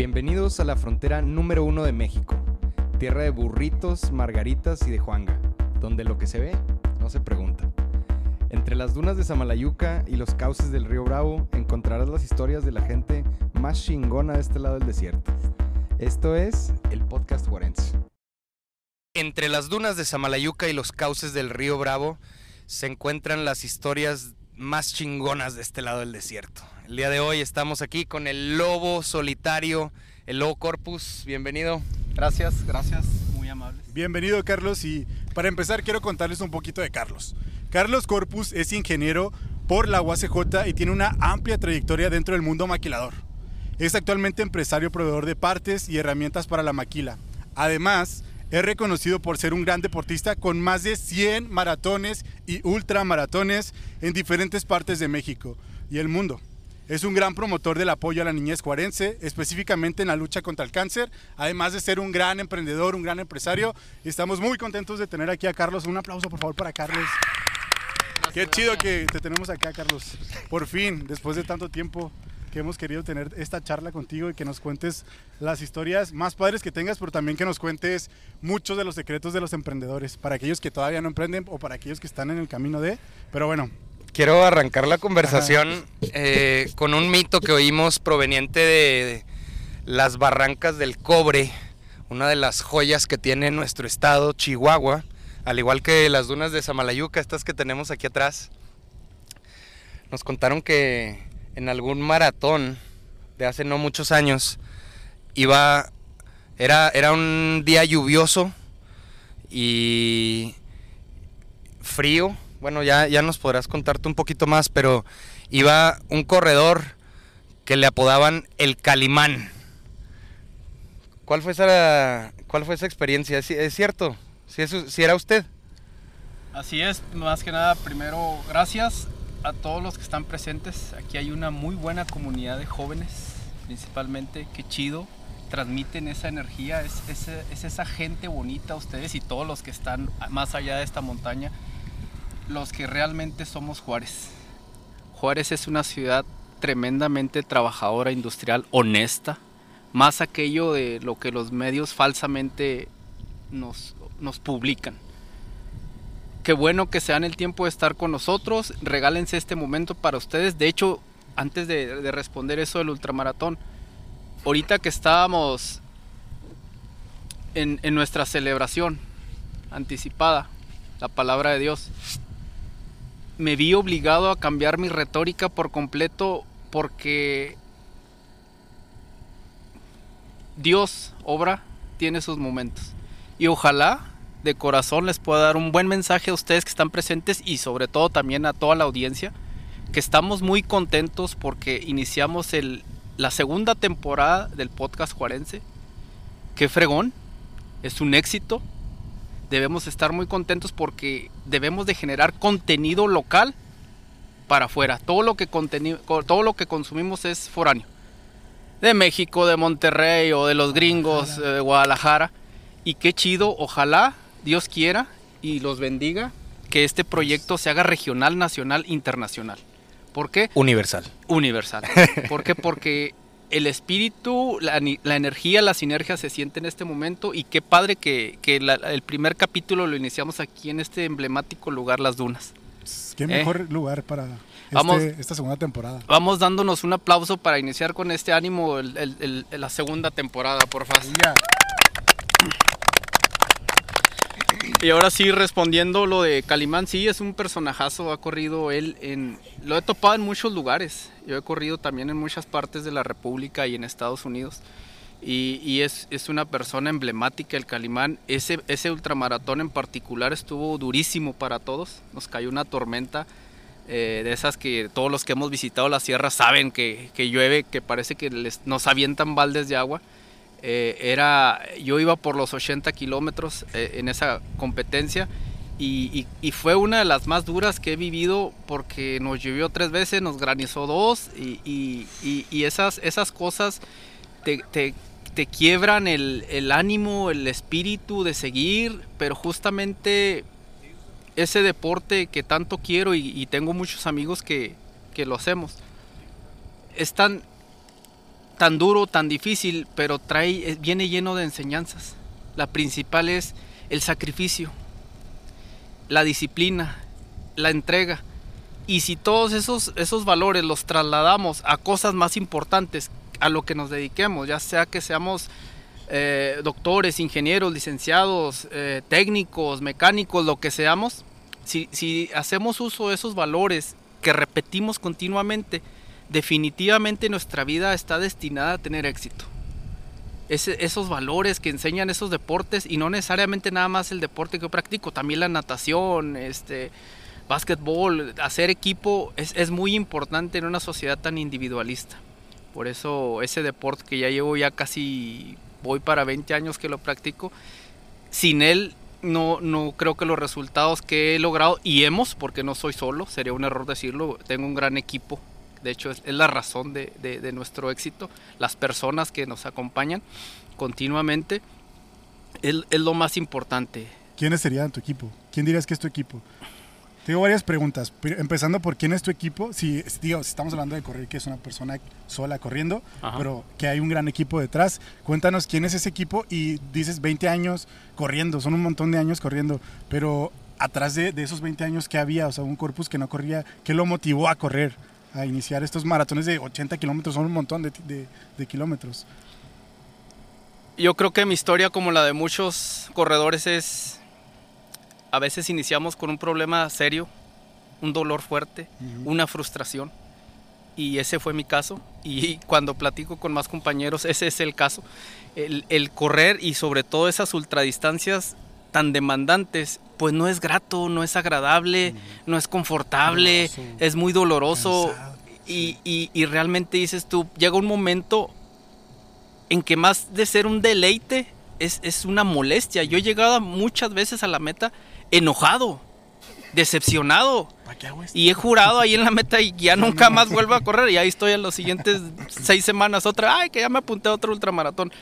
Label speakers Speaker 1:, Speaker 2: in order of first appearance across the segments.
Speaker 1: Bienvenidos a la frontera número uno de México, tierra de burritos, margaritas y de Juanga, donde lo que se ve no se pregunta. Entre las dunas de Samalayuca y los cauces del río Bravo encontrarás las historias de la gente más chingona de este lado del desierto. Esto es el podcast Juarense. Entre las dunas de Samalayuca y los cauces del río Bravo se encuentran las historias más chingonas de este lado del desierto. El día de hoy estamos aquí con el lobo solitario, el lobo corpus. Bienvenido.
Speaker 2: Gracias, gracias, muy amables.
Speaker 3: Bienvenido Carlos y para empezar quiero contarles un poquito de Carlos. Carlos Corpus es ingeniero por la UACJ y tiene una amplia trayectoria dentro del mundo maquilador. Es actualmente empresario proveedor de partes y herramientas para la maquila. Además, es reconocido por ser un gran deportista con más de 100 maratones y ultramaratones en diferentes partes de México y el mundo. Es un gran promotor del apoyo a la niñez juarense, específicamente en la lucha contra el cáncer, además de ser un gran emprendedor, un gran empresario. Y estamos muy contentos de tener aquí a Carlos. Un aplauso, por favor, para Carlos. Qué chido que te tenemos acá, Carlos. Por fin, después de tanto tiempo que hemos querido tener esta charla contigo y que nos cuentes las historias más padres que tengas, pero también que nos cuentes muchos de los secretos de los emprendedores, para aquellos que todavía no emprenden o para aquellos que están en el camino de... Pero bueno,
Speaker 1: Quiero arrancar la conversación eh, con un mito que oímos proveniente de las barrancas del cobre, una de las joyas que tiene nuestro estado, Chihuahua, al igual que las dunas de Samalayuca, estas que tenemos aquí atrás. Nos contaron que en algún maratón de hace no muchos años iba era era un día lluvioso y frío bueno, ya, ya nos podrás contarte un poquito más, pero iba un corredor que le apodaban el Calimán. ¿Cuál fue esa, cuál fue esa experiencia? ¿Es, cierto? ¿Si, ¿Si era usted?
Speaker 2: Así es, más que nada, primero, gracias a todos los que están presentes. Aquí hay una muy buena comunidad de jóvenes, principalmente, qué chido, transmiten esa energía, es, es, es esa gente bonita, ustedes y todos los que están más allá de esta montaña los que realmente somos Juárez. Juárez es una ciudad tremendamente trabajadora, industrial, honesta, más aquello de lo que los medios falsamente nos, nos publican. Qué bueno que se dan el tiempo de estar con nosotros, regálense este momento para ustedes. De hecho, antes de, de responder eso del ultramaratón, ahorita que estábamos en nuestra celebración anticipada, la palabra de Dios, me vi obligado a cambiar mi retórica por completo porque Dios obra, tiene sus momentos. Y ojalá de corazón les pueda dar un buen mensaje a ustedes que están presentes y sobre todo también a toda la audiencia, que estamos muy contentos porque iniciamos el, la segunda temporada del podcast Juarense. Qué fregón, es un éxito, debemos estar muy contentos porque debemos de generar contenido local para afuera. Todo lo que, todo lo que consumimos es foráneo. De México, de Monterrey o de los gringos, eh, de Guadalajara. Y qué chido, ojalá Dios quiera y los bendiga que este proyecto se haga regional, nacional, internacional. ¿Por qué?
Speaker 1: Universal.
Speaker 2: Universal. ¿Por qué? Porque el espíritu, la, energía, la sinergia se siente en este momento y qué padre que, el primer capítulo lo iniciamos aquí en este emblemático lugar, Las Dunas.
Speaker 3: Qué mejor eh. lugar para este, esta segunda temporada.
Speaker 2: Vamos dándonos un aplauso para iniciar con este ánimo la segunda temporada, por favor. Y ahora sí, respondiendo lo de Calimán, sí, es un personajazo, ha corrido él en... Lo he topado en muchos lugares, yo he corrido también en muchas partes de la República y en Estados Unidos. Y, es, una persona emblemática el Calimán. Ese, ese ultramaratón en particular estuvo durísimo para todos. Nos cayó una tormenta eh, de esas que todos los que hemos visitado la sierra saben que, que llueve, que parece que les, nos avientan baldes de agua. Eh, era, yo iba por los 80 kilómetros eh, en esa competencia y, fue una de las más duras que he vivido porque nos llovió tres veces, nos granizó dos y, esas, esas cosas te, te, quiebran el, el, ánimo, el espíritu de seguir, pero justamente ese deporte que tanto quiero y, tengo muchos amigos que, que lo hacemos, es tan, tan duro, tan difícil, pero trae, viene lleno de enseñanzas. La principal es el sacrificio, la disciplina, la entrega. Y si todos esos, esos valores los trasladamos a cosas más importantes, a lo que nos dediquemos, ya sea que seamos eh, doctores, ingenieros, licenciados, eh, técnicos, mecánicos, lo que seamos, si, si hacemos uso de esos valores que repetimos continuamente, definitivamente nuestra vida está destinada a tener éxito. Esos valores que enseñan esos deportes y no necesariamente nada más el deporte que yo practico, también la natación, este, básquetbol, hacer equipo es, es muy importante en una sociedad tan individualista. Por eso ese deporte que ya llevo ya casi, voy para 20 años que lo practico, sin él no, no creo que los resultados que he logrado, y hemos, porque no soy solo, sería un error decirlo, tengo un gran equipo, de hecho es, la razón de, de, nuestro éxito, las personas que nos acompañan continuamente, es, es lo más importante.
Speaker 3: ¿Quiénes serían tu equipo? ¿Quién dirías que es tu equipo? Tengo varias preguntas, empezando por quién es tu equipo. Si, digo, si estamos hablando de correr, que es una persona sola corriendo, pero que hay un gran equipo detrás, cuéntanos quién es ese equipo y dices 20 años corriendo, son un montón de años corriendo, pero atrás de, esos 20 años, ¿qué había? O sea, un corpus que no corría, ¿qué lo motivó a correr, a iniciar estos maratones de 80 kilómetros? Son un montón de, de kilómetros.
Speaker 2: Yo creo que mi historia, como la de muchos corredores, es a veces iniciamos con un problema serio, un dolor fuerte, una frustración. Y ese fue mi caso. Y cuando platico con más compañeros, ese es el caso. El, correr y sobre todo esas ultradistancias tan demandantes, pues no es grato, no es agradable, no es confortable, es muy doloroso. Y, y, realmente dices tú, llega un momento en que más de ser un deleite, es, es una molestia. Yo he llegado muchas veces a la meta enojado, decepcionado. Y he jurado ahí en la meta y ya nunca más vuelvo a correr. Y ahí estoy en los siguientes seis semanas otra. Ay, que ya me apunté a otro ultramaratón.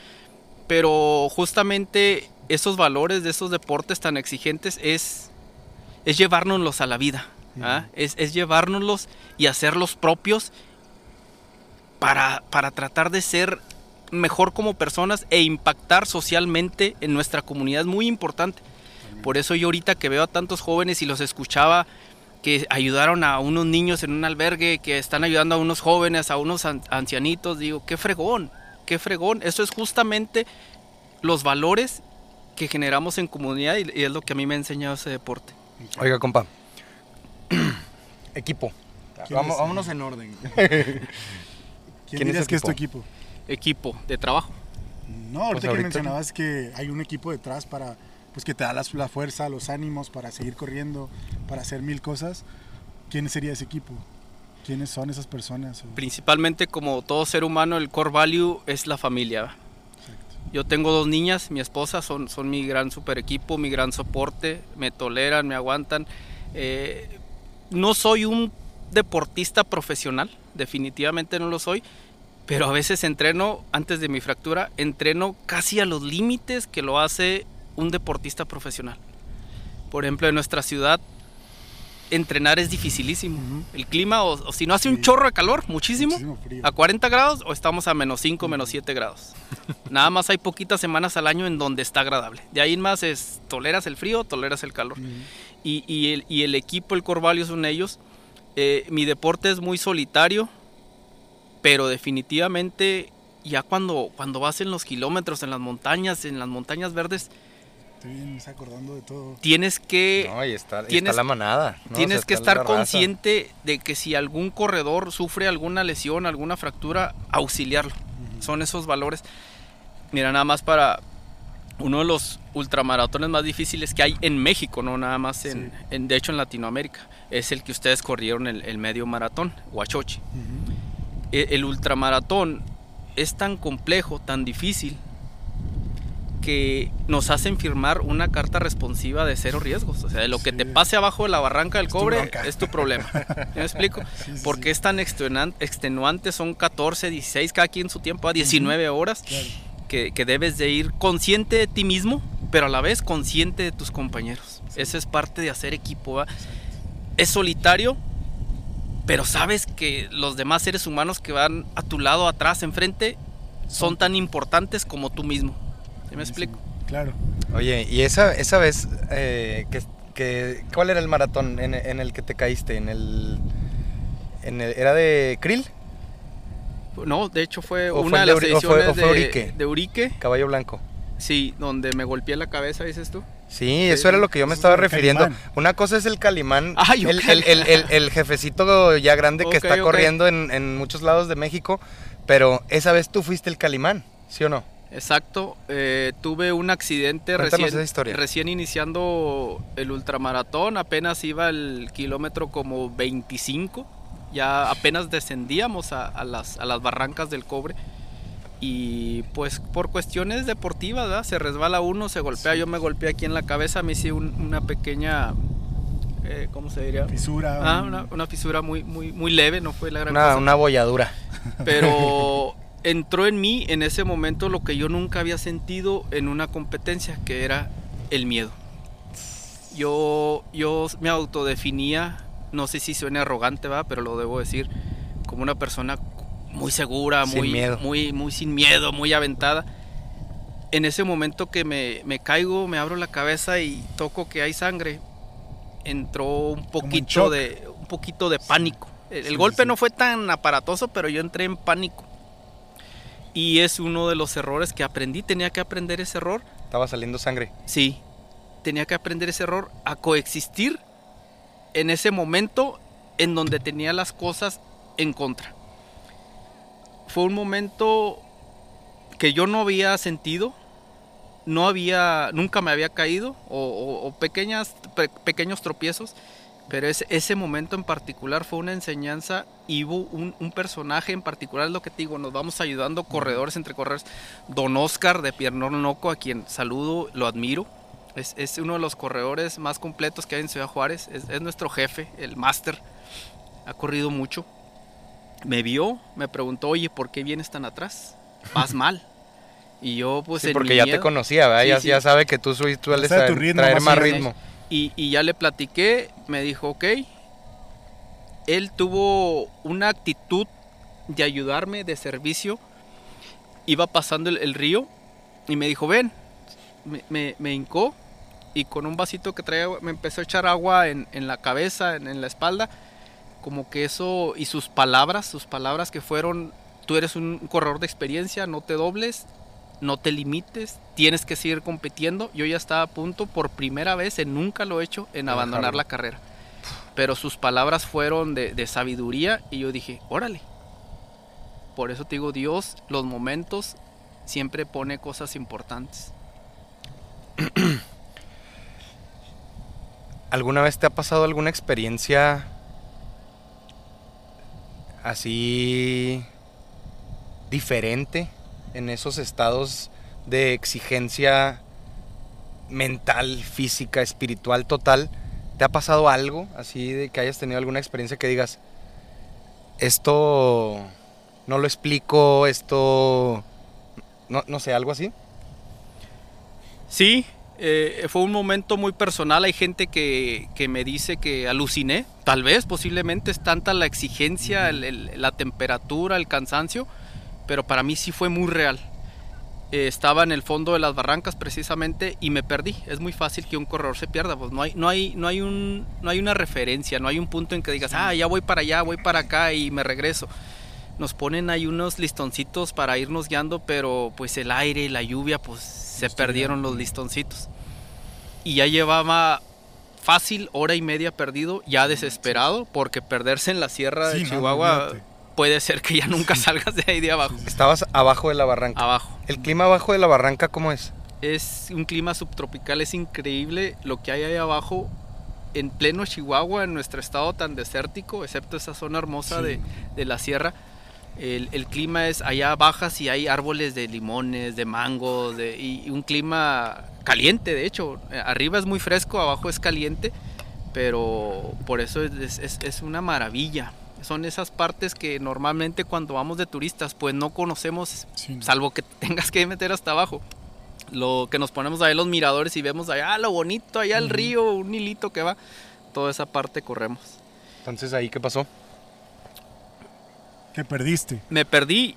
Speaker 2: Pero justamente esos valores de esos deportes tan exigentes es, es llevárnoslos a la vida. ¿ah? Es, es llevárnoslos y hacerlos propios para, para tratar de ser mejor como personas e impactar socialmente en nuestra comunidad. Es muy importante. Por eso yo ahorita que veo a tantos jóvenes y los escuchaba que ayudaron a unos niños en un albergue, que están ayudando a unos jóvenes, a unos ancianitos, digo, qué fregón, qué fregón. Eso es justamente los valores que generamos en comunidad y, es lo que a mí me ha enseñado ese deporte.
Speaker 1: Oiga, compa, equipo. vámonos en orden.
Speaker 3: ¿Quién, dirías que es tu equipo?
Speaker 2: Equipo de trabajo.
Speaker 3: No, ahorita, pues que mencionabas que hay un equipo detrás para pues que te da la, fuerza, los ánimos para seguir corriendo, para hacer mil cosas, ¿quién sería ese equipo? ¿Quiénes son esas personas?
Speaker 2: Principalmente como todo ser humano, el core value es la familia. Yo tengo dos niñas, mi esposa, son, son mi gran super equipo, mi gran soporte, me toleran, me aguantan. Eh, no soy un deportista profesional, definitivamente no lo soy, pero a veces entreno, antes de mi fractura, entreno casi a los límites que lo hace un deportista profesional. Por ejemplo, en nuestra ciudad entrenar es dificilísimo. El clima, o, si no hace un chorro de calor, muchísimo, a 40 grados, o estamos a menos 5, menos 7 grados. Nada más hay poquitas semanas al año en donde está agradable. De ahí en más es, toleras el frío, toleras el calor. y, el, y, el, equipo, el Corvalio son ellos. Eh, mi deporte es muy solitario, pero definitivamente ya cuando, cuando vas en los kilómetros, en las montañas, en las montañas verdes,
Speaker 3: Estoy acordando de todo.
Speaker 2: Tienes que.
Speaker 1: No, y está, la manada.
Speaker 2: Tienes que estar consciente de que si algún corredor sufre alguna lesión, alguna fractura, auxiliarlo. Son esos valores. Mira, nada más para uno de los ultramaratones más difíciles que hay en México, no nada más en, de hecho en Latinoamérica, es el que ustedes corrieron el, medio maratón, Huachochi. E, el ultramaratón es tan complejo, tan difícil, que nos hacen firmar una carta responsiva de cero riesgos. O sea, de lo que te pase abajo de la barranca del cobre es tu problema. ¿Me explico? Porque es tan extenuante, son 14, 16, cada quien su tiempo, a 19 horas, que, debes de ir consciente de ti mismo, pero a la vez consciente de tus compañeros. Eso es parte de hacer equipo. Es solitario, pero sabes que los demás seres humanos que van a tu lado, atrás, enfrente, son tan importantes como tú mismo. ¿Sí me explico?
Speaker 3: Claro.
Speaker 1: Oye, y esa, esa vez, eh, que, que- ¿cuál era el maratón en, en el que te caíste? ¿En el, en el- ¿Era de Krill?
Speaker 2: No, de hecho fue
Speaker 1: ¿O fue
Speaker 2: una de las
Speaker 1: Uri- o fue-
Speaker 2: ediciones
Speaker 1: o fue
Speaker 2: de,
Speaker 1: Urique?
Speaker 2: de Urique.
Speaker 1: Caballo Blanco.
Speaker 2: Sí, donde me golpeé la cabeza, dices tú.
Speaker 1: Sí, eso era lo que yo me estaba refiriendo.
Speaker 3: Calimán.
Speaker 1: Una cosa es el Calimán,
Speaker 2: Ah,
Speaker 1: el, el- el- el- el jefecito ya grande que está corriendo en, en muchos lados de México, pero esa vez tú fuiste el Calimán, ¿sí o no?
Speaker 2: Exacto, eh, tuve un accidente
Speaker 1: Cuéntanos
Speaker 2: recién,
Speaker 1: esa historia.
Speaker 2: recién iniciando el ultramaratón, apenas iba el kilómetro como 25, ya apenas descendíamos a, a las, a las barrancas del cobre y pues por cuestiones deportivas ¿verdad? se resbala uno, se golpea, yo me golpeé aquí en la cabeza, me hice un- una pequeña, eh, ¿cómo se diría?
Speaker 3: Fisura.
Speaker 2: Ah,
Speaker 3: un-
Speaker 2: una, una fisura muy, muy, muy leve, no fue la gran
Speaker 1: Una,
Speaker 2: cosa
Speaker 1: una bolladura.
Speaker 2: pero entró en mí en ese momento lo que yo nunca había sentido en una competencia, que era el miedo. Yo, yo me autodefinía, no sé si suene arrogante, ¿va? pero lo debo decir, como una persona muy segura,
Speaker 1: Sin
Speaker 2: muy,
Speaker 1: miedo.
Speaker 2: muy, muy sin miedo, muy aventada. En ese momento que me, me caigo, me abro la cabeza y toco que hay sangre, entró un poquito de un poquito de pánico. El,
Speaker 3: Sí,
Speaker 2: golpe
Speaker 3: sí.
Speaker 2: no fue tan aparatoso, pero yo entré en pánico. Y es uno de los errores que aprendí. Tenía que aprender ese error.
Speaker 1: Estaba saliendo sangre.
Speaker 2: Sí, tenía que aprender ese error a coexistir en ese momento en donde tenía las cosas en contra. Fue un momento que yo no había sentido, no había, nunca me había caído o, o- o pequeñas, pe- pequeños tropiezos, pero ese, ese momento en particular fue una enseñanza y hubo un, un personaje en particular, es lo que te digo, nos vamos ayudando corredores entre corredores. Don Oscar de Piernornoco, a quien saludo, lo admiro. Es, es uno de los corredores más completos que hay en Ciudad Juárez. Es, es nuestro jefe, el máster. Ha corrido mucho. Me vio, me preguntó, oye, ¿por qué vienes tan atrás? Vas mal. Y yo, pues,
Speaker 1: Sí, porque ya te conocía, ¿verdad?
Speaker 2: Sí,
Speaker 1: ya,
Speaker 2: sí.
Speaker 1: ya sabe que tú sueles
Speaker 3: sabe tu
Speaker 1: traer,
Speaker 3: ritmo
Speaker 1: traer
Speaker 3: más
Speaker 1: más
Speaker 3: o menos.
Speaker 1: ritmo.
Speaker 2: Y, ya le platiqué, me dijo, ok. Él tuvo una actitud de ayudarme, de servicio. Iba pasando el, río y me dijo, ven. Me, me, me hincó y con un vasito que traía me empezó a echar agua en, en la cabeza, en, en la espalda. Como que eso y sus palabras, sus palabras que fueron, tú eres un corredor de experiencia, no te dobles, no te limites, tienes que seguir compitiendo. Yo ya estaba a punto por primera vez, en nunca lo he hecho, en abandonar la carrera. Pero sus palabras fueron de, de sabiduría y yo dije, órale. Por eso te digo, Dios, los momentos siempre pone cosas importantes.
Speaker 1: ¿Alguna vez te ha pasado alguna experiencia así diferente en esos estados de exigencia mental, física, espiritual total? ¿Te ha pasado algo así de que hayas tenido alguna experiencia que digas, esto no lo explico, esto, no, no sé, algo así?
Speaker 2: Sí, eh, fue un momento muy personal. Hay gente que, que me dice que aluciné. Tal vez, posiblemente es tanta la exigencia, la temperatura, el cansancio, pero para mí sí fue muy real. Eh, estaba en el fondo de las barrancas precisamente y me perdí. Es muy fácil que un corredor se pierda. Pues no hay, no hay, no hay, un, no hay una referencia, no hay un punto en que digas, ah, ya voy para allá, voy para acá y me regreso. Nos ponen ahí unos listoncitos para irnos guiando, pero pues el aire, la lluvia, pues se perdieron los listoncitos. Y ya llevaba fácil hora y media perdido, ya desesperado, porque perderse en la sierra de Chihuahua. Puede ser que ya nunca salgas de ahí de abajo.
Speaker 1: Estabas abajo de la barranca.
Speaker 2: Abajo.
Speaker 1: ¿El clima abajo de la barranca cómo es?
Speaker 2: Es un clima subtropical, es increíble lo que hay ahí abajo. En pleno Chihuahua, en nuestro estado tan desértico, excepto esa zona hermosa
Speaker 3: Sí.
Speaker 2: de, de la sierra, el, el clima es allá bajas y hay árboles de limones, de mangos, de, y, un clima caliente, de hecho. Arriba es muy fresco, abajo es caliente, pero por eso es, es- es una maravilla. Son esas partes que normalmente cuando vamos de turistas, pues no conocemos
Speaker 3: Sí,
Speaker 2: salvo que tengas que meter hasta abajo. Lo que nos ponemos ahí los miradores y vemos allá ah, lo bonito, allá el
Speaker 3: Ujú.
Speaker 2: río, un hilito que va. Toda esa parte corremos.
Speaker 1: Entonces, ¿ahí qué pasó?
Speaker 3: Que perdiste.
Speaker 2: Me perdí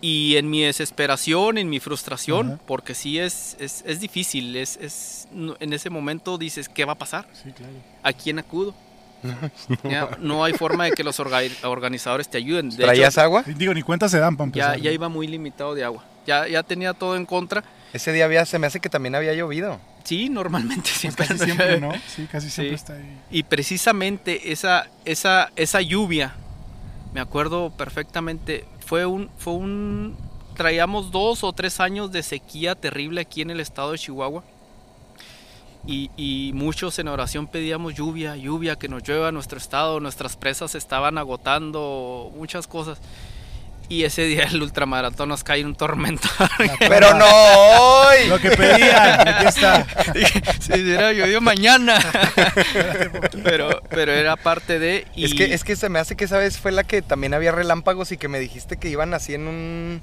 Speaker 2: Y en mi desesperación, en mi frustración,
Speaker 3: Ajá.
Speaker 2: porque sí es, es, es difícil, es, es, en ese momento dices, ¿qué va a pasar?
Speaker 3: Sí, claro.
Speaker 2: ¿A quién acudo? Ya, no hay forma de que los orga- organizadores te ayuden. De
Speaker 1: ¿Traías
Speaker 2: hecho,
Speaker 1: agua?
Speaker 3: Digo, ni cuenta se dan
Speaker 2: ya, ya iba muy limitado de agua. Ya, ya tenía todo en contra.
Speaker 1: Ese día había, se me hace que también había llovido.
Speaker 2: Sí, normalmente
Speaker 3: Pues
Speaker 2: siempre.
Speaker 3: casi siempre, ¿no? Sí, casi siempre
Speaker 2: Sí.
Speaker 3: está ahí.
Speaker 2: Y precisamente esa, esa, esa lluvia, me acuerdo perfectamente, fue un, fue un, traíamos dos o tres años de sequía terrible aquí en el estado de Chihuahua. Y, y muchos en oración pedíamos lluvia, lluvia, que nos llueva a nuestro estado, nuestras presas se estaban agotando, muchas cosas. Y ese día el ultramaratón nos cae un tormento.
Speaker 1: Pero no hoy.
Speaker 3: Lo que pedían, aquí está.
Speaker 2: Si hubiera llovido mañana. pero, pero era parte de... y-
Speaker 1: Es que, es que se me hace que esa vez fue la que también había relámpagos y que me dijiste que iban así en un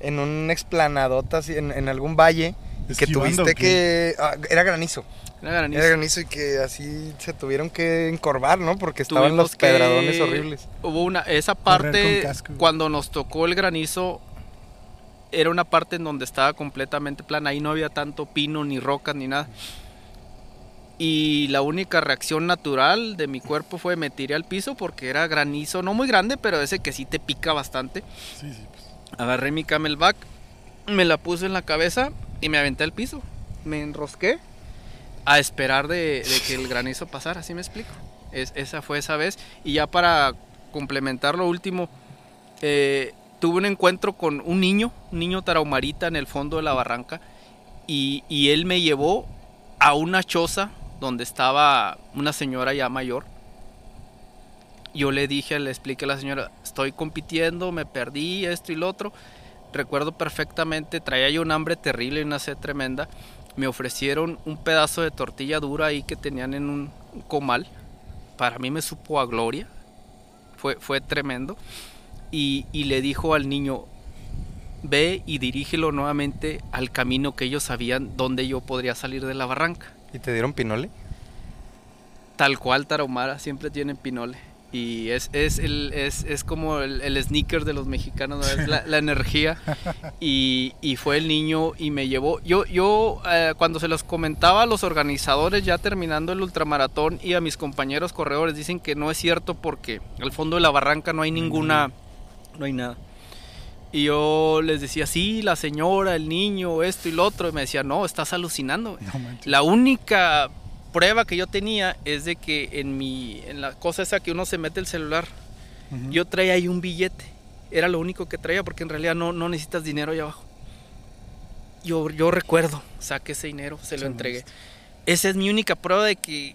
Speaker 1: en un explanadota así en, en algún valle que
Speaker 3: ¿Esquivando
Speaker 1: tuviste que ah, era granizo,
Speaker 2: era granizo.
Speaker 1: era granizo y que así se tuvieron que encorvar, ¿no? Porque estaban
Speaker 2: Tuvimos
Speaker 1: los
Speaker 2: que-
Speaker 1: pedradones horribles.
Speaker 2: Hubo una, esa parte, cuando nos tocó el granizo, era una parte en donde estaba completamente plana. Ahí no había tanto pino, ni rocas, ni nada. Y la única reacción natural de mi cuerpo fue me tiré al piso porque era granizo, no muy grande, pero ese que sí te pica bastante.
Speaker 3: Sí, sí. pues.
Speaker 2: Agarré mi camelback, me la puse en la cabeza y me aventé al piso. Me enrosqué a esperar de, de que el granizo pasara, ¿sí me explico? Es- esa fue esa vez. Y ya para complementar lo último, eh, tuve un encuentro con un niño, un niño tarahumarita en el fondo de la barranca, y, y él me llevó a una choza donde estaba una señora ya mayor. Yo le dije, le expliqué a la señora, estoy compitiendo, me perdí, esto y lo otro. Recuerdo perfectamente, traía yo un hambre terrible y una sed tremenda. Me ofrecieron un pedazo de tortilla dura ahí que tenían en un comal. Para mí me supo a gloria. Fue, fue tremendo. Y, y le dijo al niño, ve y dirígelo nuevamente al camino que ellos sabían donde yo podría salir de la barranca.
Speaker 1: ¿Y te dieron pinole?
Speaker 2: Tal cual Tarahumara siempre tienen pinole. Y es, es, el, es, es como el, el sneaker de los mexicanos, ¿no? es la, la energía. Y, y fue el niño y me llevó. Yo, yo eh, cuando se los comentaba a los organizadores ya terminando el ultramaratón y a mis compañeros corredores, dicen que no es cierto porque al fondo de la barranca no hay ninguna, no hay nada. Y yo les decía, sí, la señora, el niño, esto y lo otro. Y me decía, no, estás alucinando. güey".
Speaker 3: No manches.
Speaker 2: La única prueba que yo tenía es de que en mi en la cosa esa que uno se mete el celular, yo traía ahí un billete. Era lo único que traía porque en realidad no, no necesitas dinero allá abajo. Yo, yo recuerdo, saqué ese dinero, se lo
Speaker 3: Sí,
Speaker 2: entregué. Esa es mi única prueba de que,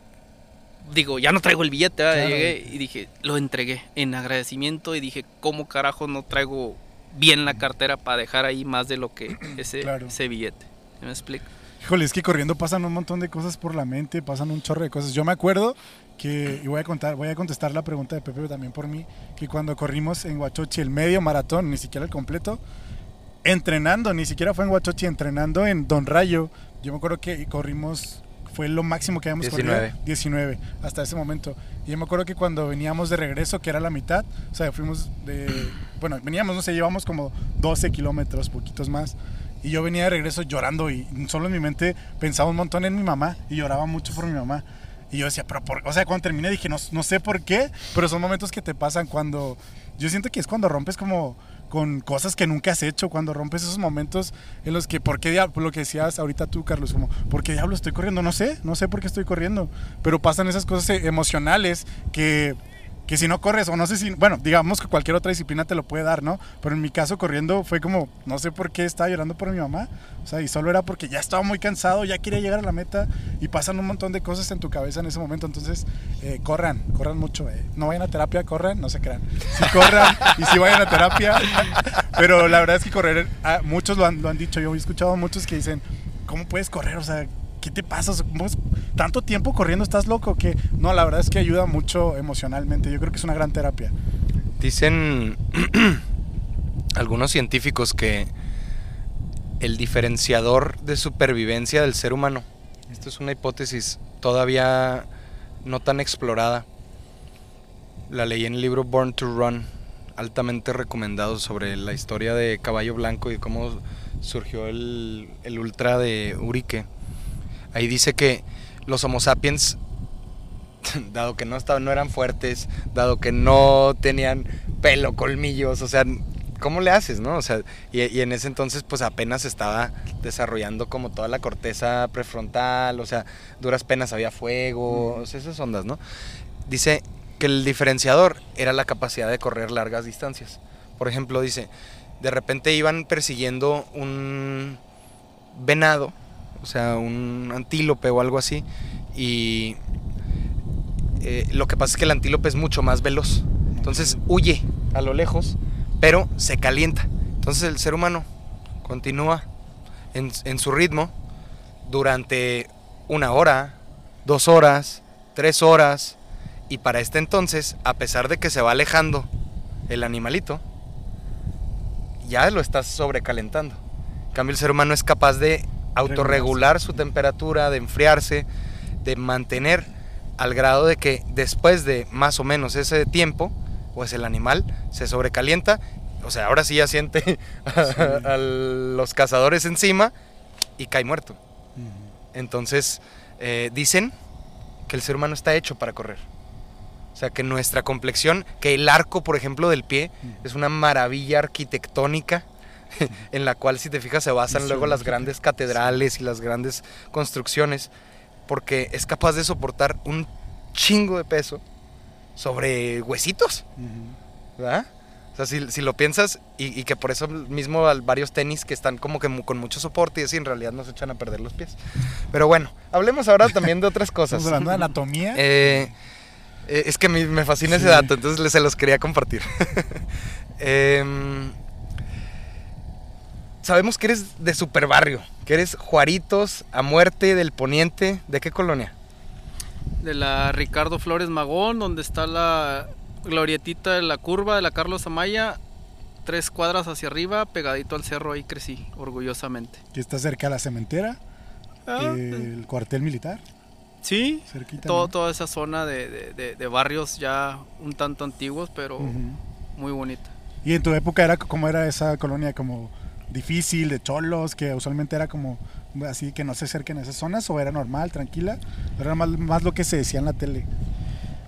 Speaker 2: digo, ya no traigo el billete. ¿verdad?
Speaker 3: Claro.
Speaker 2: Llegué y dije, lo entregué en agradecimiento y dije, ¿cómo carajo no traigo bien la cartera para dejar ahí más de lo que ese,
Speaker 3: Claro.
Speaker 2: ese billete? ¿Me explico?
Speaker 3: Híjole, es que corriendo pasan un montón de cosas por la mente, pasan un chorro de cosas. Yo me acuerdo que, y voy a contar, voy a contestar la pregunta de Pepe pero también por mí, que cuando corrimos en Huachochi el medio maratón, ni siquiera el completo, entrenando, ni siquiera fue en Huachochi, entrenando en Don Rayo, yo me acuerdo que corrimos, fue lo máximo que habíamos
Speaker 1: 19.
Speaker 3: corrido, 19, hasta ese momento. Y yo me acuerdo que cuando veníamos de regreso, que era la mitad, o sea, fuimos de, bueno, veníamos, no sé, llevamos como 12 kilómetros, poquitos más. Y yo venía de regreso llorando y solo en mi mente pensaba un montón en mi mamá y lloraba mucho por mi mamá. Y yo decía, pero por, o sea, cuando terminé dije, no, no sé por qué, pero son momentos que te pasan cuando, yo siento que es cuando rompes como con cosas que nunca has hecho, cuando rompes esos momentos en los que, ¿por qué diablo? Lo que decías ahorita tú, Carlos, como, ¿por qué diablo estoy corriendo? No sé, no sé por qué estoy corriendo, pero pasan esas cosas eh, emocionales que, que si no corres, o no sé si, bueno, digamos que cualquier otra disciplina te lo puede dar, ¿no? Pero en mi caso corriendo fue como, no sé por qué estaba llorando por mi mamá, o sea, y solo era porque ya estaba muy cansado, ya quería llegar a la meta y pasan un montón de cosas en tu cabeza en ese momento, entonces eh, corran, corran mucho, eh. no vayan a terapia, corran, no se crean, sí corran y sí vayan a terapia, pero la verdad es que correr, ah, muchos lo han, lo han dicho, yo he escuchado a muchos que dicen, ¿cómo puedes correr? O sea, ¿qué te pasa? ¿Cómo es- ¿Tanto tiempo corriendo estás loco? que No, la verdad es que ayuda mucho emocionalmente. Yo creo que es una gran terapia.
Speaker 1: Dicen algunos científicos que el diferenciador de supervivencia del ser humano, esto es una hipótesis todavía no tan explorada, la leí en el libro Born to Run, altamente recomendado sobre la historia de Caballo Blanco y cómo surgió el, el ultra de Urique. Ahí dice que los Homo sapiens, dado que no, estaban, no eran fuertes, dado que no tenían pelo, colmillos, o sea, ¿cómo le haces, no? O sea, y, y en ese entonces pues apenas estaba desarrollando como toda la corteza prefrontal, o sea, duras penas había fuego, o sea, esas ondas, ¿no? Dice que el diferenciador era la capacidad de correr largas distancias. Por ejemplo, dice, de repente iban persiguiendo un venado, o sea, un antílope o algo así, y eh, lo que pasa es que el antílope es mucho más veloz, entonces huye a lo lejos, pero se calienta. Entonces el ser humano continúa en, en su ritmo durante una hora, dos horas, tres horas, y para este entonces, a pesar de que se va alejando el animalito, ya lo estás sobrecalentando. En cambio, el ser humano es capaz de autorregular su temperatura, de enfriarse, de mantener al grado de que después de más o menos ese tiempo, pues el animal se sobrecalienta. O sea, ahora sí ya siente a, a los cazadores encima y cae muerto. Entonces, eh, dicen que el ser humano está hecho para correr. O sea, que nuestra complexión, que el arco, por ejemplo, del pie, es una maravilla arquitectónica en la cual, si te fijas, se basan luego las grandes catedrales y las grandes construcciones, porque es capaz de soportar un chingo de peso sobre huesitos, ¿verdad? O sea, si, si lo piensas, y, y, que por eso mismo hay varios tenis que están como que con mucho soporte y así en realidad nos echan a perder los pies. Pero bueno, hablemos ahora también de otras cosas.
Speaker 3: Estamos hablando de anatomía.
Speaker 1: Eh, eh, es que me, me fascina sí. ese dato, entonces se los quería compartir. eh, sabemos que eres de super barrio, que eres Juaritos a muerte del Poniente. ¿De qué colonia?
Speaker 2: De la Ricardo Flores Magón, donde está la glorietita de la curva de la Carlos Amaya, tres cuadras hacia arriba, pegadito al cerro, ahí crecí, orgullosamente.
Speaker 3: Que está cerca de la cementera, ah, el cuartel militar.
Speaker 2: Sí, todo, ¿no? toda esa zona de, de, de, de, barrios ya un tanto antiguos, pero uh -huh. muy bonita.
Speaker 3: ¿Y en tu época era cómo era esa colonia? ¿Como difícil, de cholos, que usualmente era como así que no se acerquen a esas zonas o era normal, tranquila? Era más, más lo que se decía en la tele.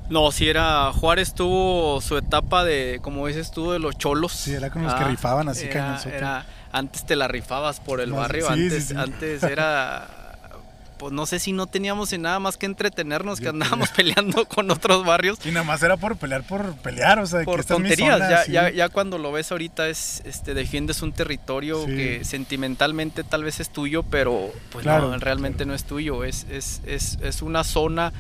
Speaker 2: No, si era. Juárez tuvo su etapa de, como dices tú, de los cholos.
Speaker 3: Sí, era como los ah, que rifaban así
Speaker 2: era, era, Antes te la rifabas por el barrio, sí, antes, sí, sí. antes era. Pues no sé si no teníamos nada más que entretenernos, que andábamos peleando con otros barrios.
Speaker 3: Y nada más era por pelear, por pelear, o sea,
Speaker 2: por
Speaker 3: que
Speaker 2: tonterías. Zona, ya, ya, ya, cuando lo ves ahorita es, este, defiendes un territorio que sentimentalmente tal vez es tuyo, pero pues claro, no, realmente claro. no es tuyo. Es, es, es, es una zona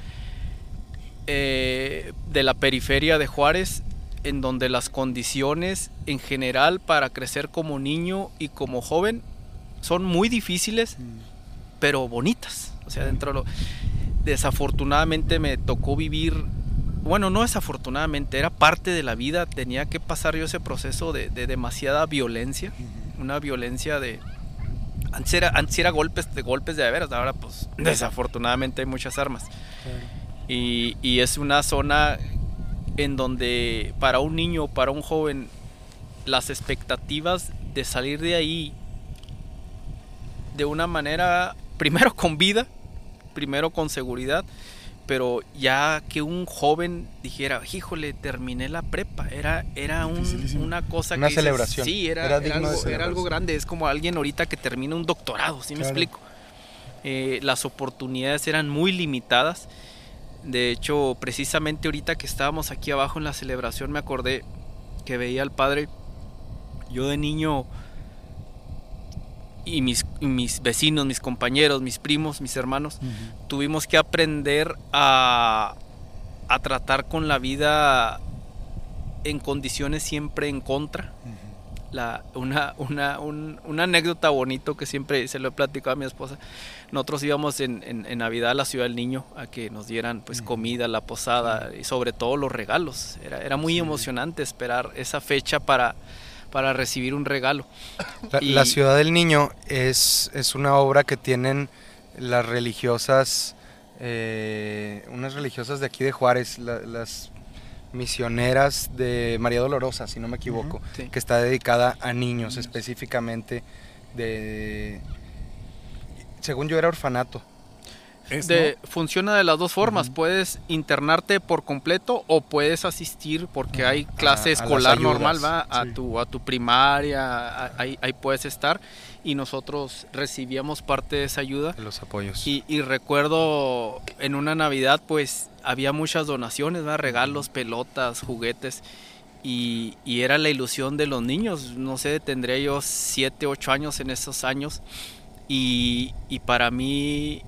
Speaker 2: eh, de la periferia de Juárez en donde las condiciones en general para crecer como niño y como joven son muy difíciles, mm. Pero bonitas. O sea, dentro de lo... Desafortunadamente me tocó vivir, bueno, no desafortunadamente, era parte de la vida, tenía que pasar yo ese proceso de, de demasiada violencia, una violencia de... Antes era, antes era golpes de golpes de veras, ahora pues desafortunadamente hay muchas armas. Y, y, es una zona en donde para un niño, para un joven, las expectativas de salir de ahí de una manera, primero con vida, primero con seguridad, pero ya que un joven dijera, híjole, terminé la prepa, era, era un, una cosa
Speaker 1: una
Speaker 2: que...
Speaker 1: celebración.
Speaker 2: Dices, sí, era, era, era, algo, era, algo, grande, es como alguien ahorita que termina un doctorado, ¿sí claro. me explico? Eh, las oportunidades eran muy limitadas de hecho, precisamente ahorita que estábamos aquí abajo en la celebración me acordé que veía al padre, yo de niño y mis, mis vecinos, mis compañeros, mis primos, mis hermanos, uh -huh. tuvimos que aprender a, a, tratar con la vida en condiciones siempre en contra. Uh -huh. La, una, una, un, una, anécdota bonito que siempre se lo he platicado a mi esposa. Nosotros íbamos en, en, en, Navidad a la ciudad del niño a que nos dieran pues comida, la posada y sobre todo los regalos. Era, era muy sí. emocionante esperar esa fecha para, para recibir un regalo.
Speaker 1: La, y... la, ciudad del niño es, es una obra que tienen las religiosas, eh, unas religiosas de aquí de Juárez, la, las misioneras de María Dolorosa, si no me equivoco,
Speaker 2: Sí.
Speaker 1: que está dedicada a niños específicamente de... Según yo era orfanato.
Speaker 3: Es,
Speaker 2: De- Funciona de las dos formas. Puedes internarte por completo o puedes asistir porque hay clase
Speaker 1: a
Speaker 2: escolar
Speaker 1: ayudas,
Speaker 2: normal, va a
Speaker 3: sí.
Speaker 2: tu a tu primaria, a- ahí, ahí puedes estar y nosotros recibíamos parte de esa ayuda.
Speaker 1: de los apoyos.
Speaker 2: Y, y recuerdo en una Navidad, pues había muchas donaciones, ¿verdad? regalos, pelotas, juguetes. Y, y era la ilusión de los niños. No sé, tendría yo 7, 8 años en esos años. Y, y para mí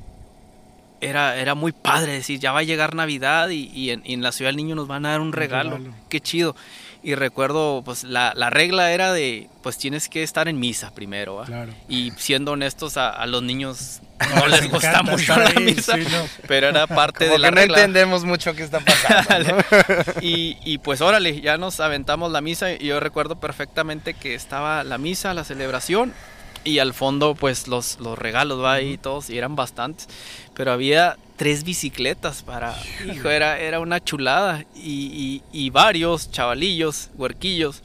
Speaker 2: era, era muy padre decir, ya va a llegar Navidad y, y en, y en la ciudad del niño nos van a dar un regalo.
Speaker 3: regalo.
Speaker 2: Qué chido. Y recuerdo, pues la, la regla era de, pues tienes que estar en misa primero. Y siendo honestos, a, a los niños no les
Speaker 3: Les
Speaker 2: gusta mucho
Speaker 3: estar
Speaker 2: la
Speaker 3: ahí,
Speaker 2: misa,
Speaker 3: sí, no.
Speaker 2: pero era parte
Speaker 1: Como
Speaker 2: de la
Speaker 1: que no
Speaker 2: regla.
Speaker 1: entendemos mucho qué está pasando. ¿no?
Speaker 2: Y, y pues órale, ya nos aventamos la misa y yo recuerdo perfectamente que estaba la misa, la celebración y al fondo pues los, los regalos va ahí todos y eran bastantes, pero había tres bicicletas para, hijo, era, era una chulada y, y- y varios chavalillos, huerquillos.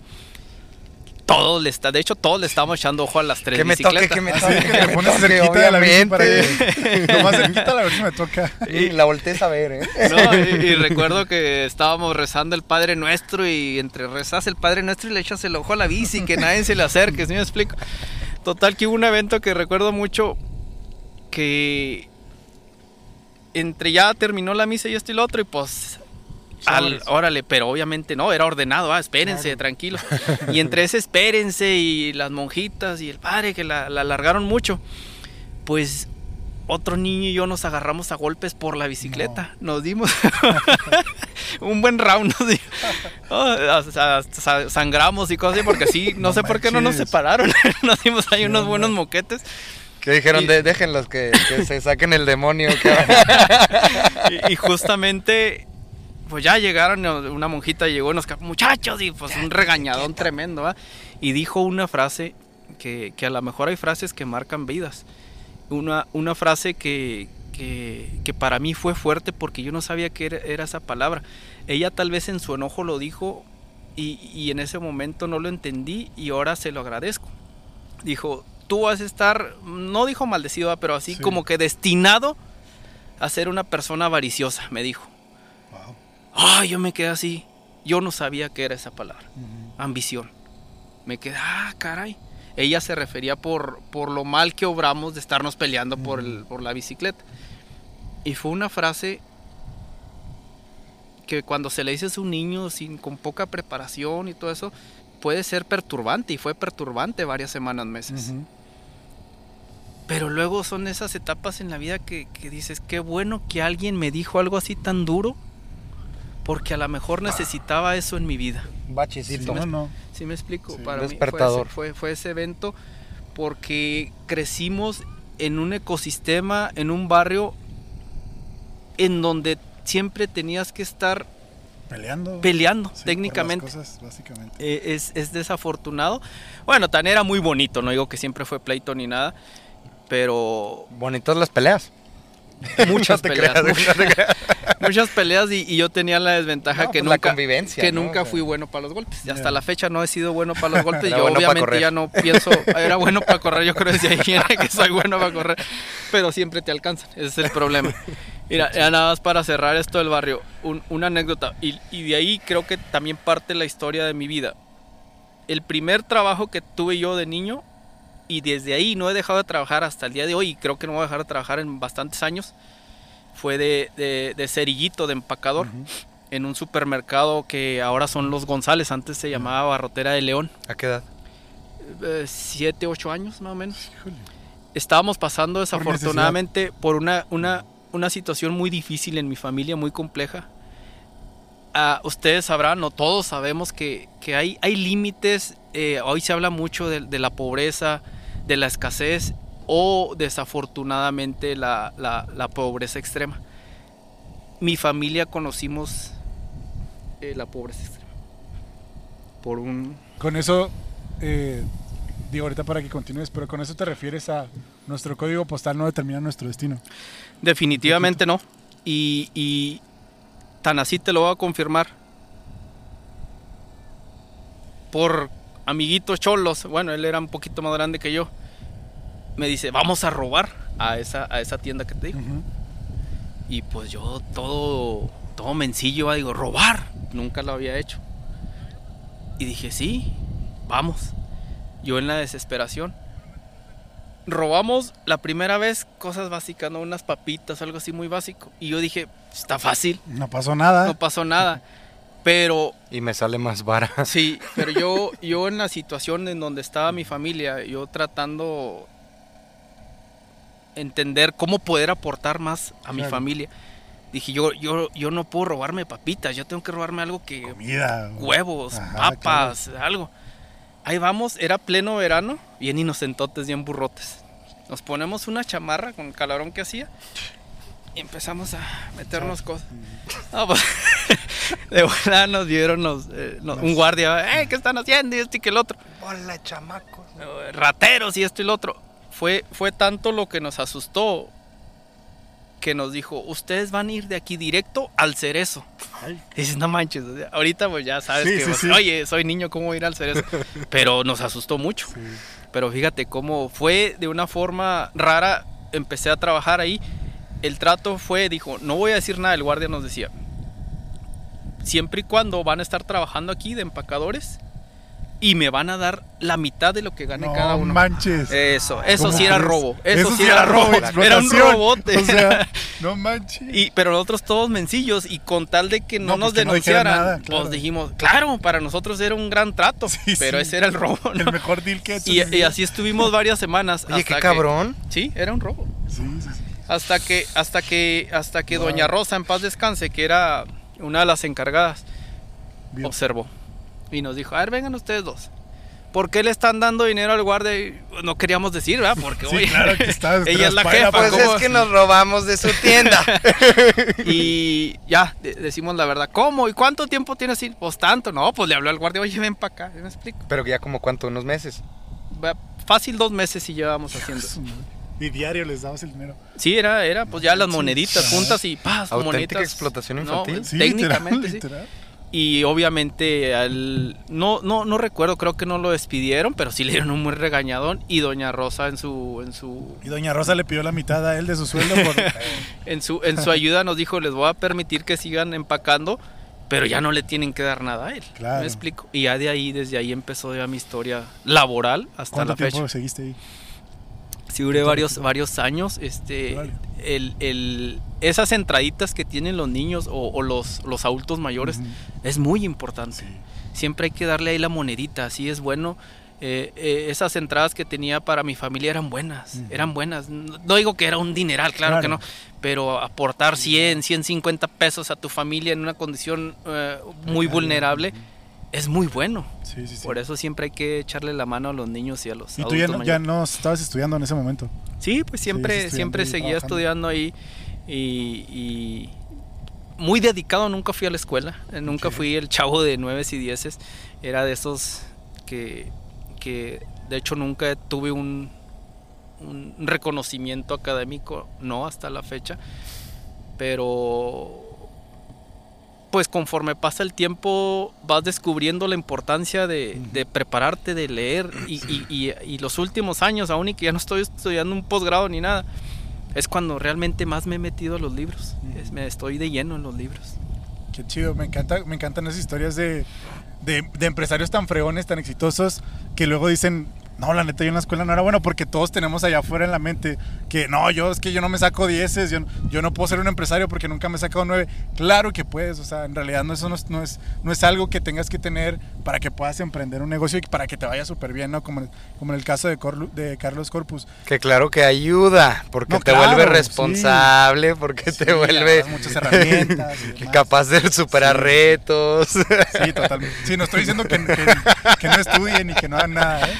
Speaker 2: Todos le está, de hecho todos le estábamos echando ojo a las tres
Speaker 1: que me toque,
Speaker 2: bicicletas.
Speaker 1: que me
Speaker 3: Así
Speaker 1: toque.
Speaker 3: que
Speaker 1: que
Speaker 3: le
Speaker 1: me
Speaker 3: pones
Speaker 1: toque,
Speaker 3: cerquita de la bici para que... Lo más cerquita a ver si me toca.
Speaker 1: Y la volteé a ver, ¿eh?
Speaker 2: No, y, y recuerdo que estábamos rezando el Padre Nuestro y entre rezas el Padre Nuestro y le echas el ojo a la bici, que nadie se le acerque, ¿sí me explico? Total que hubo un evento que recuerdo mucho que entre ya terminó la misa y esto y lo otro y pues al,
Speaker 3: Sobres.
Speaker 2: órale, pero obviamente no, era ordenado, ah, espérense,
Speaker 3: Claro.
Speaker 2: tranquilos. Y entre ese espérense y las monjitas y el padre que la, la alargaron mucho, pues otro niño y yo nos agarramos a golpes por la bicicleta. Nos dimos un buen round. Nos dimos. Oh, sangramos y cosas así, porque sí, no,
Speaker 3: No
Speaker 2: sé por qué no nos separaron. nos dimos ahí
Speaker 3: ¿Qué
Speaker 2: unos buenos moquetes.
Speaker 1: Que dijeron,
Speaker 2: Y-
Speaker 1: de, déjenlos que, que se saquen el demonio. que-
Speaker 2: y, y justamente, pues ya llegaron, una monjita llegó y nos muchachos, y pues un regañadón tremendo, ¿va? Y dijo una frase que, que a lo mejor hay frases que marcan vidas. Una, una frase que, que, que para mí fue fuerte porque yo no sabía qué era, era esa palabra. Ella tal vez en su enojo lo dijo y, y en ese momento no lo entendí y ahora se lo agradezco. Dijo, tú vas a estar, no dijo maldecido, ¿va? pero así
Speaker 3: Sí.
Speaker 2: como que destinado a ser una persona avariciosa, me dijo.
Speaker 3: Wow.
Speaker 2: Ay, yo me quedé así. Yo no sabía qué era esa palabra. Ambición. Me quedé, ah, caray. Ella se refería por, por lo mal que obramos de estarnos peleando por, el- por la bicicleta. Y fue una frase que cuando se le dice a un niño sin, con poca preparación y todo eso, puede ser perturbante. Y fue perturbante varias semanas, meses. Pero luego son esas etapas en la vida que, que dices, qué bueno que alguien me dijo algo así tan duro, porque a lo mejor necesitaba eso en mi vida.
Speaker 1: Bachecito.
Speaker 3: No, no.
Speaker 2: ¿Sí me explico?
Speaker 3: Sí.
Speaker 2: Para mí fue
Speaker 1: Despertador.
Speaker 2: ese, fue, fue ese evento porque crecimos en un ecosistema, en un barrio en donde siempre tenías que estar
Speaker 3: Peleando.
Speaker 2: peleando
Speaker 3: Sí, por
Speaker 2: técnicamente.
Speaker 3: las cosas, básicamente.
Speaker 2: Eh, es, es desafortunado. Bueno, tan era muy bonito, no digo que siempre fue pleito ni nada, pero
Speaker 1: Bonitas las peleas.
Speaker 2: muchas
Speaker 1: No
Speaker 2: peleas,
Speaker 1: creas,
Speaker 2: muchas,
Speaker 1: no
Speaker 2: peleas y, y yo tenía la desventaja
Speaker 1: No,
Speaker 2: que
Speaker 1: pues la
Speaker 2: nunca,
Speaker 1: convivencia,
Speaker 2: que
Speaker 1: ¿no?
Speaker 2: nunca
Speaker 1: O sea.
Speaker 2: fui bueno para los golpes. Y hasta la fecha no he sido bueno para los golpes.
Speaker 1: Era
Speaker 2: yo
Speaker 1: bueno
Speaker 2: obviamente ya no pienso, era bueno para correr, yo creo desde ahí era que soy bueno para correr, pero siempre te alcanzan, ese es el problema. Mira, ya nada más para cerrar esto del barrio, un- una anécdota, y, y de ahí creo que también parte la historia de mi vida. El primer trabajo que tuve yo de niño, y desde ahí no he dejado de trabajar hasta el día de hoy, y creo que no voy a dejar de trabajar en bastantes años, fue de, de, de cerillito, de empacador,
Speaker 3: Ujú.
Speaker 2: en un supermercado que ahora son los González, antes se llamaba Barrotera de León,
Speaker 1: ¿A qué edad?
Speaker 2: eh, siete, ocho años más o menos.
Speaker 3: Híjole.
Speaker 2: Estábamos pasando desafortunadamente por una, una, una situación muy difícil en mi familia, muy compleja. Ah, ustedes sabrán, o todos sabemos que, que hay, hay límites, eh, hoy se habla mucho de, de la pobreza, de la escasez o desafortunadamente la, la- la pobreza extrema. Mi familia conocimos eh, la pobreza extrema. Por un...
Speaker 3: Con eso, eh, digo ahorita para que continúes, pero con eso te refieres a nuestro código postal no determina nuestro destino.
Speaker 2: Definitivamente no. Y, y tan así te lo voy a confirmar. por amiguitos cholos, bueno, él era un poquito más grande que yo, me dice, vamos a robar a esa, a esa tienda que te digo. Y pues yo todo, todo mencillo, digo, robar. Nunca lo había hecho. Y dije, sí, vamos. Yo en la desesperación. Robamos la primera vez cosas básicas, ¿no? Unas papitas, algo así muy básico. Y yo dije, está fácil,
Speaker 3: No pasó nada.
Speaker 2: no pasó nada. Pero
Speaker 1: Y me sale más vara.
Speaker 2: Sí, pero yo, yo en la situación en donde estaba mi familia, yo tratando entender cómo poder aportar más a mi familia. Dije, yo, yo, yo no puedo robarme papitas, yo tengo que robarme algo que...
Speaker 3: Comida.
Speaker 2: Huevos,
Speaker 3: Ajá,
Speaker 2: papas, algo. Ahí vamos, era pleno verano, bien inocentotes, bien burrotes. Nos ponemos una chamarra con el calorón que hacía y empezamos a meternos cosas. No, pues, de buena nos vieron los, eh, un guardia, "Eh, ¿qué están haciendo? Y este y que el otro.
Speaker 1: Hola, chamacos.
Speaker 2: Rateros y esto y lo otro. Fue, fue tanto lo que nos asustó que nos dijo, ustedes van a ir de aquí directo al cerezo.
Speaker 3: Ay.
Speaker 2: Y dices, no manches, ahorita pues ya sabes
Speaker 3: Sí,
Speaker 2: que,
Speaker 3: sí, sí.
Speaker 2: oye, soy niño, ¿cómo voy a ir al cerezo? Pero nos asustó mucho. Pero fíjate cómo fue de una forma rara, empecé a trabajar ahí. El trato fue, dijo, no voy a decir nada, el guardia nos decía, siempre y cuando van a estar trabajando aquí de empacadores y me van a dar la mitad de lo que gane
Speaker 3: No
Speaker 2: cada uno.
Speaker 3: manches.
Speaker 2: Eso, eso
Speaker 3: ¿Cómo
Speaker 2: sí era robo. Eso, sí era robo. Era un robote.
Speaker 3: O sea, no manches.
Speaker 2: Y, pero nosotros todos mencillos y con tal de que no,
Speaker 3: No, pues
Speaker 2: nos
Speaker 3: no
Speaker 2: denunciaran,
Speaker 3: nada, claro.
Speaker 2: pues dijimos, claro, para nosotros era un gran trato,
Speaker 3: Sí,
Speaker 2: pero
Speaker 3: sí.
Speaker 2: ese era el robo, ¿no?
Speaker 3: El mejor deal que he hecho.
Speaker 2: Y, así estuvimos varias semanas.
Speaker 1: Oye,
Speaker 2: hasta
Speaker 1: qué
Speaker 2: que-
Speaker 1: cabrón.
Speaker 2: sí, era un robo.
Speaker 3: Sí, sí, sí.
Speaker 2: Hasta que, hasta que, hasta que
Speaker 3: Wow.
Speaker 2: Doña Rosa, en paz descanse, que era una de las encargadas,
Speaker 3: Bien.
Speaker 2: observó y nos dijo, a ver, vengan ustedes dos. ¿Por qué le están dando dinero al guardia? Y No queríamos decir, ¿verdad? Porque,
Speaker 3: Sí,
Speaker 2: oye,
Speaker 3: claro que está
Speaker 2: ella es la jefa.
Speaker 1: Pues
Speaker 2: ¿cómo?
Speaker 1: es que nos robamos de su tienda.
Speaker 2: Y ya, de- decimos la verdad. ¿Cómo? ¿Y cuánto tiempo tienes así? Pues tanto. No, pues le habló al guardia, oye, ven para acá. ¿Me explico?
Speaker 1: Pero ya como cuánto, unos meses.
Speaker 2: Fácil dos meses y llevábamos haciendo.
Speaker 3: Y diario les dabas el dinero.
Speaker 2: Sí, era, era pues ya las moneditas juntas y paz, moneditas.
Speaker 1: explotación
Speaker 2: No,
Speaker 1: infantil.
Speaker 3: Sí,
Speaker 2: técnicamente sí.
Speaker 3: literal, literal.
Speaker 2: Y obviamente al no, no, no recuerdo, creo que no lo despidieron, pero sí le dieron un muy regañadón. Y Doña Rosa en su, en su,
Speaker 3: Y doña Rosa le pidió la mitad a él de su sueldo por...
Speaker 2: en su, en su ayuda nos dijo, les voy a permitir que sigan empacando, pero ya no le tienen que dar nada a él.
Speaker 3: Claro.
Speaker 2: ¿Me explico? Y ya de ahí, desde ahí empezó ya mi historia laboral hasta
Speaker 3: ¿Cuánto
Speaker 2: la fecha.
Speaker 3: tiempo seguiste ahí?
Speaker 2: Sí, duré varios, varios años. Este, el, el- esas entraditas que tienen los niños o, o los, los adultos mayores es muy importante.
Speaker 3: Sí.
Speaker 2: Siempre hay que darle ahí la monedita, así es bueno. Eh, eh, esas entradas que tenía para mi familia eran buenas, eran buenas. No no digo que era un dineral, claro,
Speaker 3: Claro.
Speaker 2: que no, pero aportar 100, 150 pesos a tu familia en una condición eh, muy vulnerable es muy bueno.
Speaker 3: Sí, sí, sí.
Speaker 2: Por eso siempre hay que echarle la mano a los niños y a los
Speaker 3: ¿Y tú
Speaker 2: adultos
Speaker 3: ya no, ya no estabas estudiando en ese momento?
Speaker 2: Sí, pues siempre, siempre
Speaker 3: y
Speaker 2: seguía
Speaker 3: trabajando.
Speaker 2: estudiando ahí y, y muy dedicado, nunca fui a la escuela, eh, nunca fui el chavo de nueves y dieces, era de esos que, que de hecho nunca tuve un, un reconocimiento académico, no hasta la fecha, pero pues conforme pasa el tiempo vas descubriendo la importancia de, prepararte, de leer y, y- y- y los últimos años, aún y que ya no estoy estudiando un posgrado ni nada, es cuando realmente más me he metido a los libros. Es- me estoy de lleno en los libros.
Speaker 3: Qué chido, me, encanta, me encantan esas historias de, de, de empresarios tan fregones, tan exitosos, que luego dicen, no, la neta, yo en la escuela no era bueno, porque todos tenemos allá afuera en la mente que no, yo es que yo no me saco dieces, yo, yo no puedo ser un empresario porque nunca me he sacado nueve. Claro que puedes, o sea, en realidad no, eso no es, no, es, no es algo que tengas que tener para que puedas emprender un negocio y para que te vaya súper bien, ¿no? Como, en- como en el caso de, Corlu- de Carlos Corpus.
Speaker 1: Que claro que ayuda, porque
Speaker 3: No,
Speaker 1: te
Speaker 3: claro,
Speaker 1: vuelve
Speaker 3: sí.
Speaker 1: responsable, porque
Speaker 3: Sí,
Speaker 1: te vuelve
Speaker 3: muchas herramientas y
Speaker 1: capaz de superar
Speaker 3: Sí.
Speaker 1: retos.
Speaker 3: Sí, totalmente. Sí, no estoy diciendo que, que- que no estudien y que no hagan nada, ¿eh?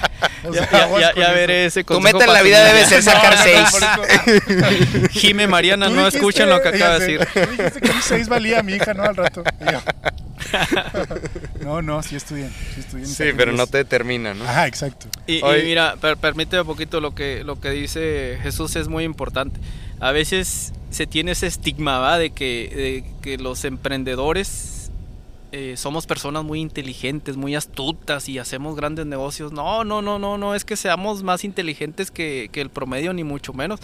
Speaker 3: O sea,
Speaker 2: ya- veré ese
Speaker 1: Tu
Speaker 2: consejo
Speaker 1: meta en la vida
Speaker 2: tu
Speaker 1: debe ser sacar
Speaker 3: No, no,
Speaker 1: seis.
Speaker 3: por eso-
Speaker 2: Jime Mariana no
Speaker 3: dijiste-
Speaker 2: escuchan lo que acaba de decir.
Speaker 3: Tú dijiste que un 6 valía mi hija, ¿no? Al rato. No, no, sí estudien. Sí,
Speaker 1: Sí, pero no te determina, ¿no?
Speaker 3: Ajá, exacto.
Speaker 2: Y, y
Speaker 1: Oye.
Speaker 2: mira, per- permíteme un poquito lo que, lo que dice Jesús es muy importante. A veces se tiene ese estigma ¿va? de que, de que los emprendedores eh, somos personas muy inteligentes, muy astutas y hacemos grandes negocios. No, no, no, no, no es que seamos más inteligentes que, que el promedio, ni mucho menos.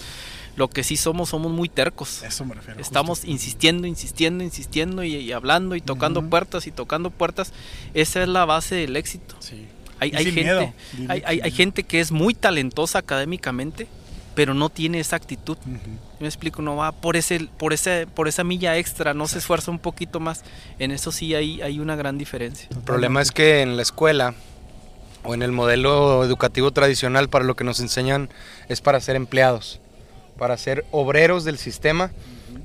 Speaker 2: Lo que sí somos, somos muy tercos.
Speaker 3: Eso me refiero.
Speaker 2: Estamos
Speaker 3: justo.
Speaker 2: insistiendo, insistiendo, insistiendo y, y hablando y tocando puertas y tocando puertas. Esa es la base del éxito.
Speaker 3: Sí.
Speaker 2: Hay, hay gente, hay, hay- gente que es muy talentosa académicamente, pero no tiene esa actitud. Me explico, no va por ese, por ese, por esa milla extra, no se esfuerza un poquito más. En eso sí hay, hay una gran diferencia.
Speaker 1: El problema es que en la escuela o en el modelo educativo tradicional para lo que nos enseñan es para ser empleados, para ser obreros del sistema.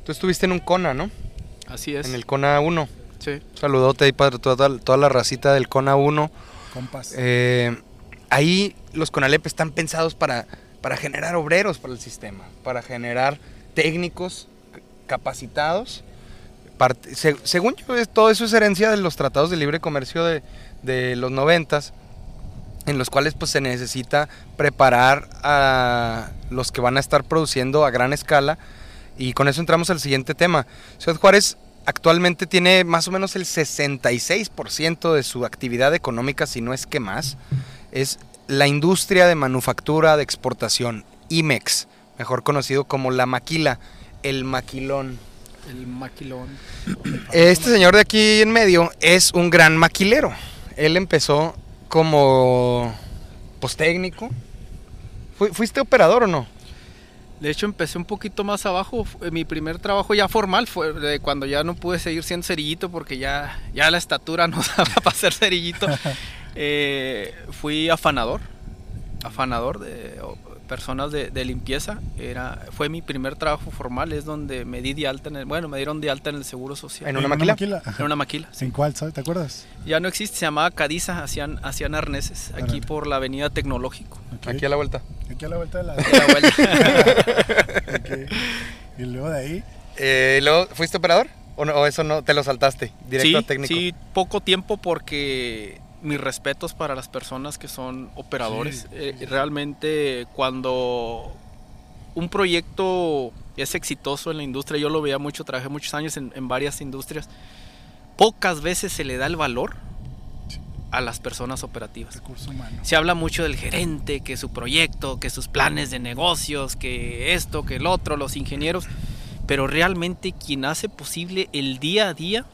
Speaker 1: Tú estuviste en un CONA, ¿no?
Speaker 2: Así es.
Speaker 1: En el CONA 1.
Speaker 2: Sí.
Speaker 1: Saludote ahí para toda, toda la racita del CONA 1.
Speaker 3: Compas.
Speaker 1: Eh, ahí los CONALEP están pensados para, para generar obreros para el sistema, para generar técnicos capacitados. Según yo, todo eso es herencia de los tratados de libre comercio de, de los noventas, en los cuales pues, se necesita preparar a los que van a estar produciendo a gran escala. Y con eso entramos al siguiente tema. Ciudad Juárez actualmente tiene más o menos el 66% de su actividad económica, si no es que más, es la industria de manufactura de exportación, IMEX, mejor conocido como la maquila, el maquilón.
Speaker 2: El maquilón.
Speaker 1: Este señor de aquí en medio es un gran maquilero. Él empezó como pues técnico. ¿Fu- ¿Fuiste operador o no?
Speaker 2: De hecho, empecé un poquito más abajo. Fu- Mi primer trabajo ya formal fue de cuando ya no pude seguir siendo cerillito porque ya, ya la estatura no daba para ser cerillito. Eh, fui afanador, afanador de personas de, de limpieza. Era, fue mi primer trabajo formal, es donde me di de alta, en el, bueno, me dieron de alta en el Seguro Social.
Speaker 1: ¿En una maquila?
Speaker 2: En una maquila.
Speaker 3: ¿En cuál? ¿Te acuerdas?
Speaker 2: Ya no existe, se llamaba Cadiza, hacían, hacían arneses aquí por la avenida Tecnológico.
Speaker 1: Aquí a la vuelta.
Speaker 3: Aquí a la vuelta de la...
Speaker 2: De la vuelta.
Speaker 3: Ok. Y luego de ahí...
Speaker 1: Eh, ¿y luego, ¿Fuiste operador? ¿O, no, o eso no te lo saltaste? Directo
Speaker 2: sí,
Speaker 1: a técnico.
Speaker 2: Sí, poco tiempo porque mis respetos para las personas que son operadores.
Speaker 3: Sí,
Speaker 2: Eh,
Speaker 3: sí, sí.
Speaker 2: realmente cuando un proyecto es exitoso en la industria, yo lo veía mucho, trabajé muchos años en, en varias industrias, pocas veces se le da el valor a las personas operativas. Se habla mucho del gerente, que su proyecto, que sus planes de negocios, que esto, que el otro, los ingenieros, pero realmente quien hace posible el día a día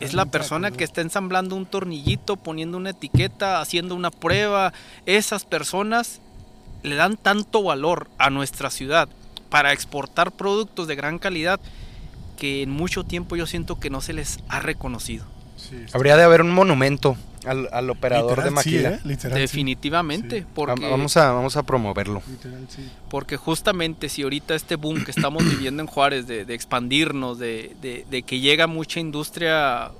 Speaker 2: es la persona que está ensamblando un tornillito, poniendo una etiqueta, haciendo una prueba. Esas personas le dan tanto valor a nuestra ciudad para exportar productos de gran calidad que en mucho tiempo yo siento que no se les ha reconocido.
Speaker 3: Sí,
Speaker 1: Habría de haber un monumento al, al operador de
Speaker 3: sí,
Speaker 1: maquila.
Speaker 3: ¿eh? Literal, sí.
Speaker 2: Definitivamente,
Speaker 3: Sí.
Speaker 2: porque...
Speaker 1: Va- Vamos, a, vamos a promoverlo.
Speaker 3: Literal, sí.
Speaker 2: Porque justamente si ahorita este boom que estamos viviendo en Juárez, de, de expandirnos, de, de- de que llega mucha industria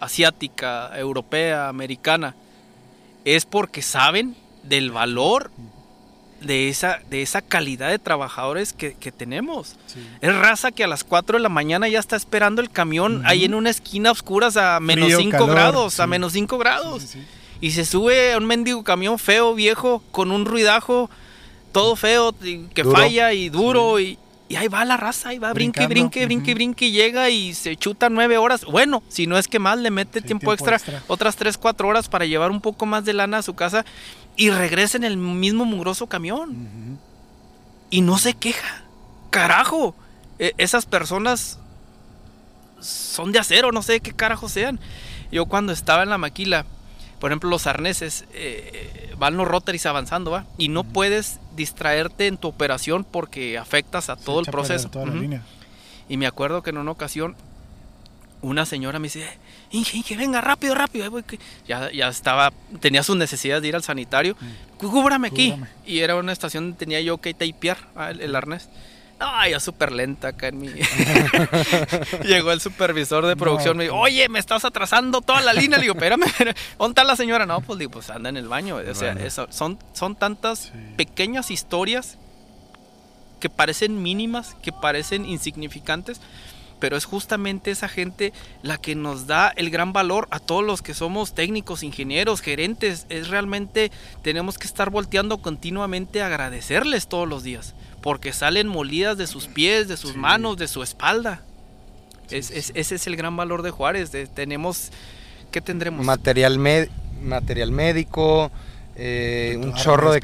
Speaker 2: asiática, europea, americana, es porque saben del valor de esa, de esa calidad de trabajadores que, que tenemos.
Speaker 3: sí.
Speaker 2: Es raza que a las 4 de la mañana ya está esperando el camión ahí en una esquina a oscuras a menos
Speaker 3: Frío,
Speaker 2: 5
Speaker 3: calor,
Speaker 2: grados, a menos 5 grados.
Speaker 3: Sí.
Speaker 2: Y se sube a un mendigo camión feo, viejo, con un ruidajo, todo feo, que
Speaker 1: Duro.
Speaker 2: falla y duro. Y, y ahí va la raza, ahí va, brinque,
Speaker 3: Brincando,
Speaker 2: brinque, brinque,
Speaker 3: ujú.
Speaker 2: brinque, y llega y se chuta nueve horas. Bueno, si no es que más, le mete tiempo,
Speaker 3: tiempo
Speaker 2: extra,
Speaker 3: extra.
Speaker 2: otras tres, cuatro horas para llevar un poco más de lana a su casa y regresa en el mismo mugroso camión. Y no se queja. Carajo. E- esas personas son de acero, no sé qué carajo sean. Yo cuando estaba en la maquila, por ejemplo, los arneses, eh, van los rotaries avanzando, ¿va? Y no puedes distraerte en tu operación porque afectas a
Speaker 3: Se
Speaker 2: todo el proceso.
Speaker 3: La línea.
Speaker 2: Y me acuerdo que en una ocasión una señora me dice, Inge, Inge, venga, rápido, rápido. ahí voy que-". Ya, ya estaba, tenía sus necesidades de ir al sanitario. Cúbrame aquí.
Speaker 3: Cúbrame.
Speaker 2: Y era una estación donde tenía yo que tapear ah, el, el arnés. No, ya súper lenta acá en mi... Llegó el supervisor de producción, me dijo,
Speaker 3: pues.
Speaker 2: oye, me estás atrasando toda la línea. Le digo, espérame, ¿dónde está la señora? No, pues digo, pues anda en el baño. O sea, eso- son, son tantas
Speaker 3: Sí.
Speaker 2: pequeñas historias que parecen mínimas, que parecen insignificantes, pero es justamente esa gente la que nos da el gran valor a todos los que somos técnicos, ingenieros, gerentes. Es realmente, tenemos que estar volteando continuamente a agradecerles todos los días, porque salen molidas de sus pies, de sus
Speaker 3: Sí.
Speaker 2: manos, de su espalda. Es- es- ese es el gran valor de Juárez. de- tenemos, ¿qué tendremos?
Speaker 1: Material, med- material médico, eh, un chorro de